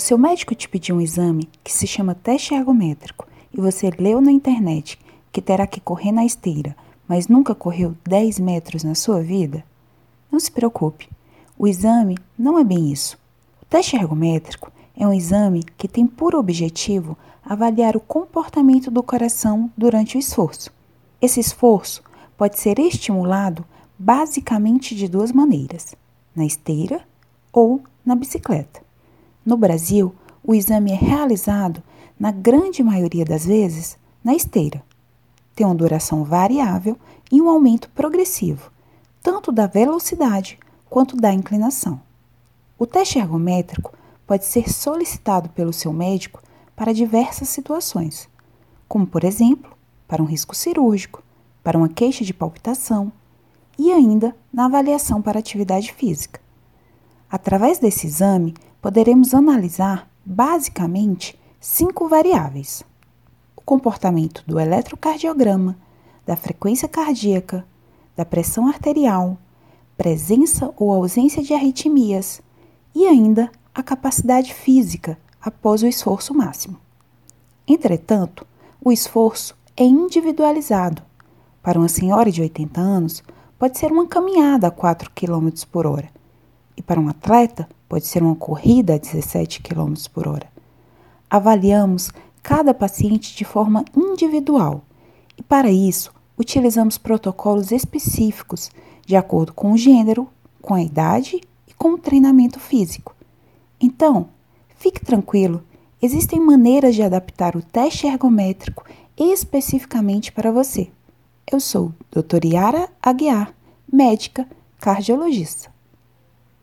Seu médico te pediu um exame que se chama teste ergométrico e você leu na internet que terá que correr na esteira, mas nunca correu 10 metros na sua vida? Não se preocupe, o exame não é bem isso. O teste ergométrico é um exame que tem por objetivo avaliar o comportamento do coração durante o esforço. Esse esforço pode ser estimulado basicamente de duas maneiras: na esteira ou na bicicleta. No Brasil, o exame é realizado, na grande maioria das vezes, na esteira. Tem uma duração variável e um aumento progressivo, tanto da velocidade quanto da inclinação. O teste ergométrico pode ser solicitado pelo seu médico para diversas situações, como, por exemplo, para um risco cirúrgico, para uma queixa de palpitação e ainda na avaliação para atividade física. Através desse exame, poderemos analisar basicamente cinco variáveis: o comportamento do eletrocardiograma, da frequência cardíaca, da pressão arterial, presença ou ausência de arritmias e ainda a capacidade física após o esforço máximo. Entretanto, o esforço é individualizado. Para uma senhora de 80 anos, pode ser uma caminhada a 4 km por hora, e para um atleta, pode ser uma corrida a 17 km por hora. Avaliamos cada paciente de forma individual e, para isso, utilizamos protocolos específicos de acordo com o gênero, com a idade e com o treinamento físico. Então, fique tranquilo, existem maneiras de adaptar o teste ergométrico especificamente para você. Eu sou Dr. Yara Aguiar, médica cardiologista.